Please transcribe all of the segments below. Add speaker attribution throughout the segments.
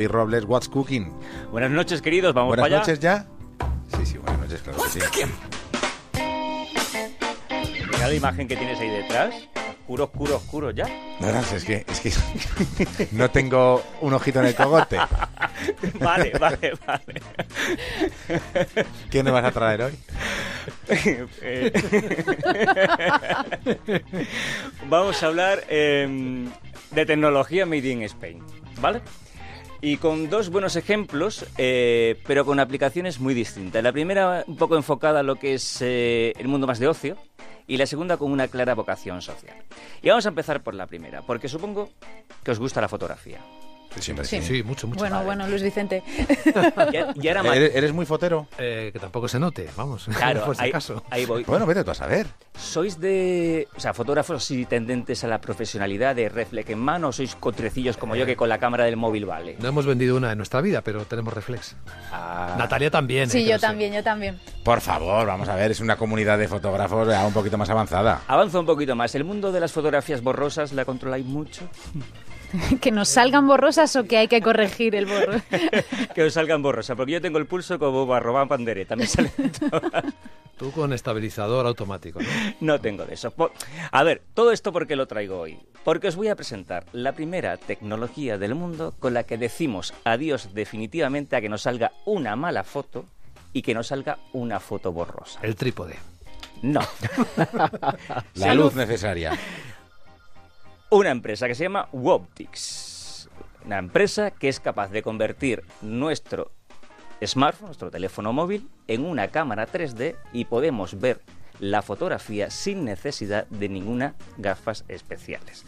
Speaker 1: Y Robles, what's cooking?
Speaker 2: Buenas noches, queridos. Vamos
Speaker 1: Buenas
Speaker 2: para allá.
Speaker 1: noches ya. Sí, sí, buenas noches, claro que sí.
Speaker 2: Mira la imagen que tienes ahí detrás. Oscuro, oscuro, oscuro, ya.
Speaker 1: No, no, es que, es que no tengo un ojito en el cogote.
Speaker 2: Vale, vale, vale.
Speaker 1: ¿Qué me vas a traer hoy?
Speaker 2: Eh, Vamos a hablar eh, de tecnología made in Spain, ¿vale? Y con dos buenos ejemplos, eh, pero con aplicaciones muy distintas. La primera un poco enfocada a lo que es eh, el mundo más de ocio y la segunda con una clara vocación social. Y vamos a empezar por la primera, porque supongo que os gusta la fotografía.
Speaker 1: Siempre
Speaker 3: Sí.
Speaker 4: Sí, mucho, mucho.
Speaker 3: Bueno,
Speaker 4: Vale.
Speaker 3: bueno, Luis Vicente.
Speaker 2: Y, y ahora más.
Speaker 1: ¿Eres, eres muy fotero?
Speaker 4: Eh, que tampoco se note, vamos.
Speaker 2: Claro,
Speaker 4: por si
Speaker 2: ahí,
Speaker 4: acaso.
Speaker 2: ahí voy.
Speaker 1: Bueno, vete tú a saber.
Speaker 2: ¿Sois de, o sea, fotógrafos y tendentes a la profesionalidad de reflex en mano o sois cotrecillos como yo que con la cámara del móvil vale?
Speaker 4: No hemos vendido una en nuestra vida, pero tenemos reflex.
Speaker 2: Ah,
Speaker 4: Natalia también. eh,
Speaker 3: Sí,
Speaker 4: que
Speaker 3: yo
Speaker 4: lo sé.
Speaker 3: también, yo también.
Speaker 1: Por favor, vamos a ver, es una comunidad de fotógrafos ya un poquito más avanzada.
Speaker 2: Avanza un poquito más. ¿El mundo de las fotografías borrosas la controláis mucho?
Speaker 3: Que nos salgan borrosas o que hay que corregir el borro.
Speaker 2: que os salgan borrosas, porque yo tengo el pulso como Barrobán Pandereta. Me salen todas.
Speaker 4: Tú con estabilizador automático, ¿no?
Speaker 2: No tengo de eso. A ver, todo esto porque lo traigo hoy. Porque os voy a presentar la primera tecnología del mundo con la que decimos adiós definitivamente a que nos salga una mala foto y que nos salga una foto borrosa.
Speaker 4: El trípode.
Speaker 2: No.
Speaker 1: La luz necesaria.
Speaker 2: Una empresa que se llama Woptics. Una empresa que es capaz de convertir nuestro smartphone, nuestro teléfono móvil, en una cámara 3D y podemos ver la fotografía sin necesidad de ninguna gafas especiales.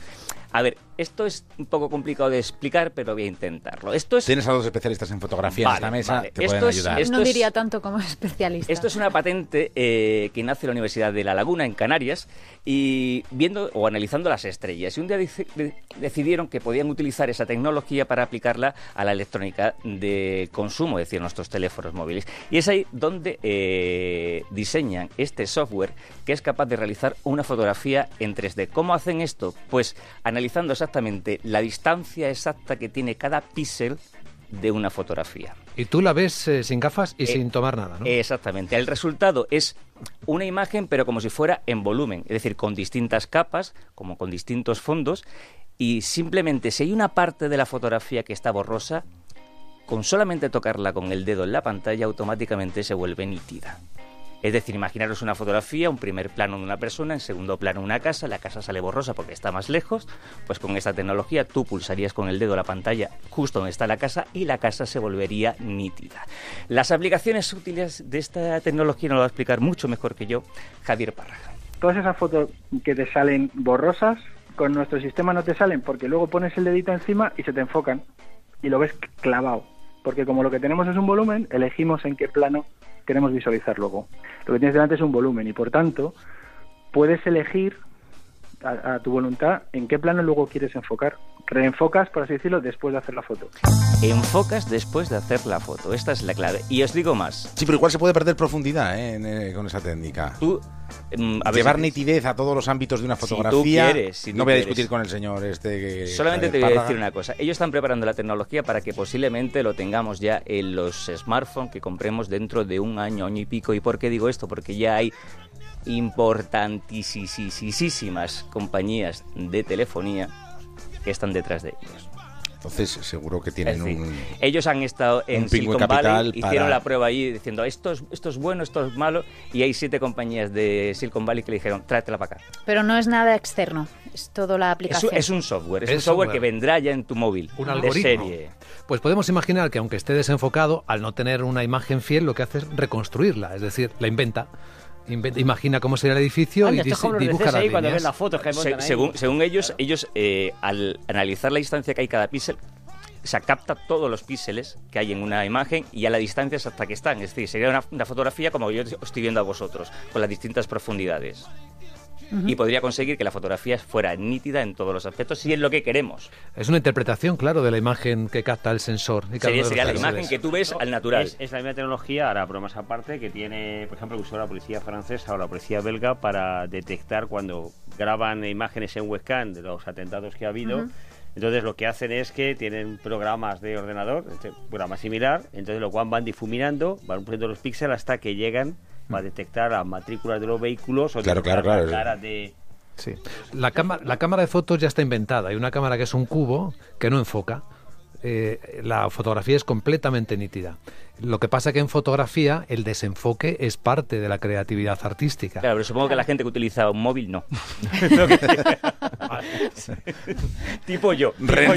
Speaker 2: A ver, esto es un poco complicado de explicar, pero voy a intentarlo. Esto es
Speaker 1: Tienes a dos especialistas en fotografía
Speaker 2: Vale,
Speaker 1: en esta mesa,
Speaker 2: vale.
Speaker 1: te
Speaker 2: Esto
Speaker 1: pueden
Speaker 2: es-
Speaker 1: ayudar.
Speaker 2: esto
Speaker 3: no
Speaker 2: es-
Speaker 3: diría tanto como especialista.
Speaker 2: Esto es una patente eh, que nace en la Universidad de La Laguna, en Canarias, y viendo o analizando las estrellas. Y un día dice- de- decidieron que podían utilizar esa tecnología para aplicarla a la electrónica de consumo, es decir, nuestros teléfonos móviles. Y es ahí donde eh, diseñan este software que es capaz de realizar una fotografía en 3D. ¿Cómo hacen esto? Pues analizando exactamente la distancia exacta que tiene cada píxel de una fotografía.
Speaker 4: Y tú la ves eh, sin gafas y
Speaker 2: Eh,
Speaker 4: sin tomar nada, ¿no?
Speaker 2: Exactamente. El resultado es una imagen, pero como si fuera en volumen, es decir, con distintas capas, como con distintos fondos, y simplemente si hay una parte de la fotografía que está borrosa, con solamente tocarla con el dedo en la pantalla, automáticamente se vuelve nítida. Es decir, imaginaros una fotografía, un primer plano de una persona, en segundo plano una casa, la casa sale borrosa porque está más lejos, pues con esta tecnología tú pulsarías con el dedo la pantalla justo donde está la casa y la casa se volvería nítida. Las aplicaciones útiles de esta tecnología nos lo va a explicar mucho mejor que yo Javier Párraga.
Speaker 5: todas esas fotos que te salen borrosas, con nuestro sistema no te salen porque luego pones el dedito encima y se te enfocan y lo ves clavado. Porque como lo que tenemos es un volumen, elegimos en qué plano queremos visualizar luego. Lo que tienes delante es un volumen y por tanto puedes elegir a, a tu voluntad en qué plano luego quieres enfocar. Reenfocas, por así decirlo, después de hacer la foto.
Speaker 2: Enfocas después de hacer la foto, esta es la clave. Y os digo más,
Speaker 1: Sí, pero igual se puede perder profundidad ¿eh? en, eh, con esa técnica.
Speaker 2: tú... mm, a
Speaker 1: Llevar nitidez a todos los ámbitos de una
Speaker 2: Si tú
Speaker 1: fotografía.
Speaker 2: quieres, si tú
Speaker 1: no voy a
Speaker 2: quieres.
Speaker 1: discutir con el señor este que.
Speaker 2: Solamente te voy a decir una cosa. Ellos están preparando la tecnología para que posiblemente lo tengamos ya en los smartphones que compremos dentro de un año, año y pico. ¿Y por qué digo esto? Porque ya hay importantísimas compañías de telefonía que están detrás de ellos.
Speaker 1: Entonces, seguro que tienen
Speaker 2: decir,
Speaker 1: un.
Speaker 2: ellos han estado en Silicon
Speaker 1: capital
Speaker 2: Valley, hicieron la prueba ahí diciendo esto es, esto es bueno, esto es malo, y hay siete compañías de Silicon Valley que le dijeron tráetela para acá.
Speaker 3: Pero no es nada externo, es todo la aplicación.
Speaker 2: es un software, es, un software,
Speaker 4: software.
Speaker 2: que vendrá ya en tu móvil.
Speaker 4: Un
Speaker 2: de
Speaker 4: algoritmo.
Speaker 2: serie.
Speaker 4: Pues podemos imaginar que aunque esté desenfocado, al no tener una imagen fiel, lo que hace es reconstruirla, es decir, la inventa. Imagina cómo sería el edificio
Speaker 6: Anda,
Speaker 4: y
Speaker 6: de
Speaker 4: dibuja las
Speaker 6: CSI cuando ven
Speaker 4: líneas.
Speaker 6: las fotos que
Speaker 2: Se-
Speaker 6: ahí.
Speaker 2: según, según ellos, ellos eh, al analizar la distancia que hay cada píxel, se capta todos los píxeles que hay en una imagen y a la distancia hasta que están. Es decir, sería una, una fotografía como yo os estoy viendo a vosotros, con las distintas profundidades. Y podría conseguir que la fotografía fuera nítida en todos los aspectos, si es lo que queremos.
Speaker 4: Es una interpretación, claro, de la imagen que capta el sensor. y
Speaker 2: Sería, sería la imagen que tú ves al natural.
Speaker 6: Es, es la misma tecnología, ahora bromas aparte, que tiene, por ejemplo, que usó la policía francesa o la policía belga para detectar cuando graban imágenes en webcam de los atentados que ha habido. Entonces lo que hacen es que tienen programas de ordenador, este programa similar, entonces lo cual van difuminando, van poniendo los píxeles hasta que llegan para detectar las matrículas de los vehículos o
Speaker 1: Claro,
Speaker 6: detectar
Speaker 1: claro,
Speaker 6: la
Speaker 1: claro.
Speaker 6: cara de...
Speaker 4: Sí. La, cama- la cámara de fotos ya está inventada. Hay una cámara que es un cubo que no enfoca. Eh, la fotografía es completamente nítida. Lo que pasa que en fotografía el desenfoque es parte de la creatividad artística.
Speaker 2: Claro, pero supongo que la gente que utiliza un móvil no. tipo yo, tipo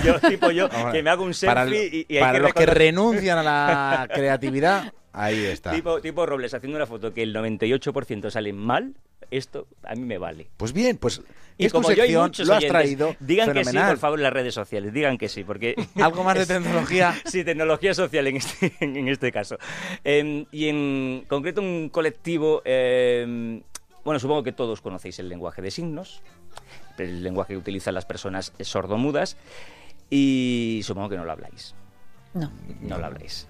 Speaker 2: yo, tipo que me hago un
Speaker 1: para,
Speaker 2: selfie y, y hay
Speaker 1: para
Speaker 2: que
Speaker 1: los que renuncian a la creatividad, ahí está.
Speaker 2: Tipo, tipo Robles haciendo una foto que el 98% sale mal, esto a mí me vale.
Speaker 1: Pues bien, pues
Speaker 2: Y
Speaker 1: es tu
Speaker 2: como yo hay muchos
Speaker 1: lo has
Speaker 2: oyentes,
Speaker 1: traído
Speaker 2: digan que sí, por favor, en las redes sociales, digan que sí, porque...
Speaker 1: Algo más de tecnología.
Speaker 2: Sí, tecnología social en este, en este caso. Eh, y en concreto un colectivo, eh, bueno, supongo que todos conocéis el lenguaje de signos, el lenguaje que utilizan las personas sordomudas, y supongo que no lo habláis.
Speaker 3: No.
Speaker 2: No lo habláis.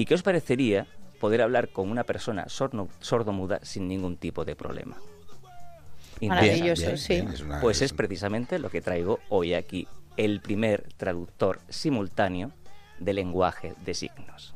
Speaker 2: ¿Y qué os parecería poder hablar con una persona sorno- sordomuda sin ningún tipo de problema?
Speaker 3: Maravilloso, sí.
Speaker 1: es una-
Speaker 2: Pues es precisamente lo que traigo hoy aquí, el primer traductor simultáneo de lenguaje de signos.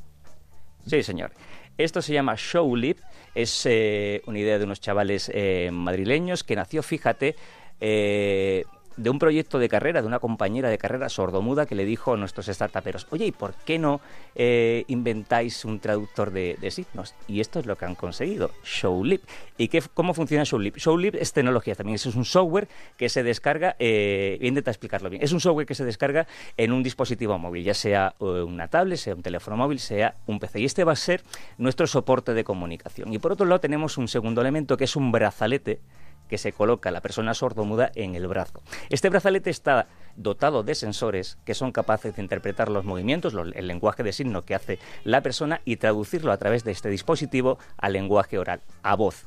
Speaker 2: Sí, señor. Esto se llama Showlip, es eh, una idea de unos chavales eh, madrileños que nació, fíjate, eh, de un proyecto de carrera, de una compañera de carrera sordomuda que le dijo a nuestros startuperos, oye, ¿y por qué no eh, inventáis un traductor de, signos? Y esto es lo que han conseguido, Showlip. ¿Y qué, cómo funciona Showlip? Showlip es tecnología también, es un software que se descarga, eh, voy a intentar explicarlo bien, es un software que se descarga en un dispositivo móvil, ya sea eh, una tablet, sea un teléfono móvil, sea un PC. Y este va a ser nuestro soporte de comunicación. Y por otro lado tenemos un segundo elemento que es un brazalete que se coloca la persona sordomuda en el brazo. Este brazalete está dotado de sensores que son capaces de interpretar los movimientos, el lenguaje de signo que hace la persona y traducirlo a través de este dispositivo al lenguaje oral, a voz.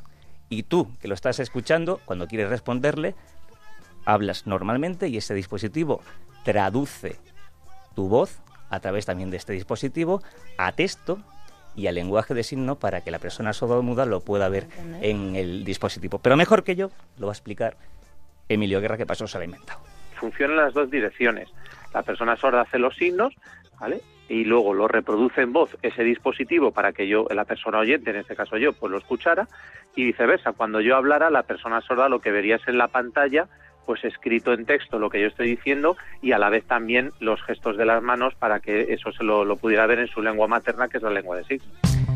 Speaker 2: Y tú, que lo estás escuchando, cuando quieres responderle, hablas normalmente y ese dispositivo traduce tu voz a través también de este dispositivo a texto y al lenguaje de signo para que la persona sordomuda lo pueda ver en el dispositivo. Pero mejor que yo lo va a explicar Emilio Guerra, que pasó se lo ha inventado.
Speaker 7: funciona en las dos direcciones. La persona sorda hace los signos, ¿vale? Y luego lo reproduce en voz ese dispositivo para que yo, la persona oyente, en este caso yo, pues lo escuchara. Y viceversa, cuando yo hablara, la persona sorda lo que vería es en la pantalla, pues escrito en texto lo que yo estoy diciendo y a la vez también los gestos de las manos para que eso se lo, pudiera ver en su lengua materna, que es la lengua de signos.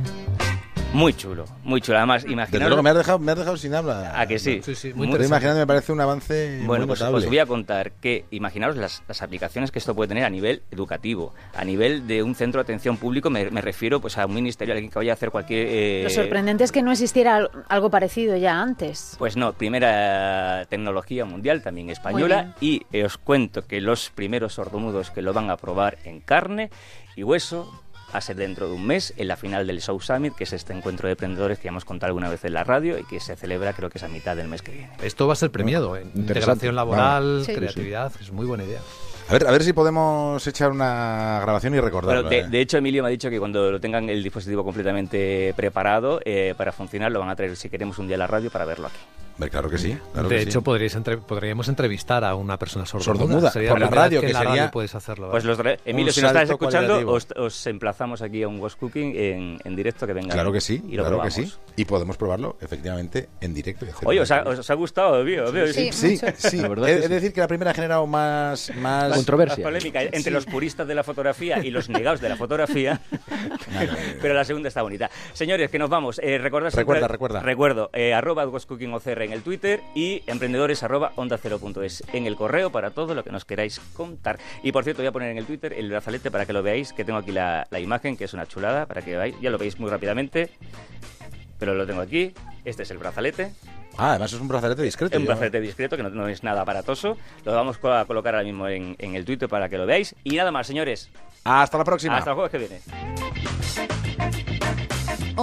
Speaker 2: Muy chulo, muy chulo. Además,
Speaker 1: Desde
Speaker 2: imaginaros...
Speaker 1: luego me has dejado, me has dejado sin habla.
Speaker 2: ¿A que sí?
Speaker 4: Sí, sí, muy
Speaker 1: imaginando, me parece un avance
Speaker 2: Bueno,
Speaker 1: muy
Speaker 2: pues os voy a contar que imaginaros las, las aplicaciones que esto puede tener a nivel educativo, a nivel de un centro de atención público, me, me refiero pues a un ministerio, alguien que vaya a hacer cualquier... eh,
Speaker 3: Lo sorprendente es que no existiera al- algo parecido ya antes.
Speaker 2: Pues no, primera tecnología mundial, también española, y eh, os cuento que los primeros sordomudos que lo van a probar en carne y hueso a ser dentro de un mes en la final del Show Summit, que es este encuentro de emprendedores que ya hemos contado alguna vez en la radio y que se celebra creo que es a mitad del mes que viene.
Speaker 4: Esto va a ser premiado. ¿eh? Integración laboral,
Speaker 3: Sí.
Speaker 4: creatividad, es muy buena idea.
Speaker 1: A ver, a ver si podemos echar una grabación y recordarlo.
Speaker 2: Bueno, de,
Speaker 1: ¿eh?
Speaker 2: de hecho, Emilio me ha dicho que cuando lo tengan el dispositivo completamente preparado eh, para funcionar, lo van a traer, si queremos, un día a la radio para verlo aquí.
Speaker 1: Hombre, claro que sí. claro
Speaker 4: de
Speaker 1: que
Speaker 4: hecho,
Speaker 1: sí.
Speaker 4: podríais entre- podríamos entrevistar a una persona sordomuda. Sería
Speaker 1: por la radio,
Speaker 4: que
Speaker 1: que sería-
Speaker 4: radio puedes hacerlo.
Speaker 2: Pues los, Emilio,
Speaker 1: Un
Speaker 2: si nos estás escuchando, os, os emplazamos aquí a un Ghost Cooking en, en directo que venga.
Speaker 1: Claro que sí,
Speaker 2: y lo
Speaker 1: claro que sí. Y podemos probarlo, efectivamente, en directo.
Speaker 2: Oye, ¿os ha, os ha gustado,
Speaker 3: Sí.
Speaker 1: Sí.
Speaker 8: La verdad
Speaker 1: de decir que la primera ha generado más... más...
Speaker 2: Más
Speaker 8: Controversia.
Speaker 2: polémica entre los puristas de la fotografía y los negados de la fotografía. Pero la segunda está bonita. Señores, que nos vamos. Eh, recordad siempre-
Speaker 1: Recuerda, recuerda.
Speaker 2: Recuerdo, eh, arroba GhostCookingOCR en el Twitter y emprendedores arroba onda cero punto es en el correo para todo lo que nos queráis contar. Y por cierto, voy a poner en el Twitter el brazalete para que lo veáis, que tengo aquí la, la imagen, que es una chulada, para que veáis. Ya lo veis muy rápidamente, pero lo tengo aquí. Este es el brazalete.
Speaker 1: Ah, además es un brazalete discreto.
Speaker 2: Un brazalete discreto que no, no es nada aparatoso. Lo vamos a colocar ahora mismo en, en el Twitter para que lo veáis. Y nada más, señores.
Speaker 1: Hasta la próxima.
Speaker 2: Hasta el jueves que viene.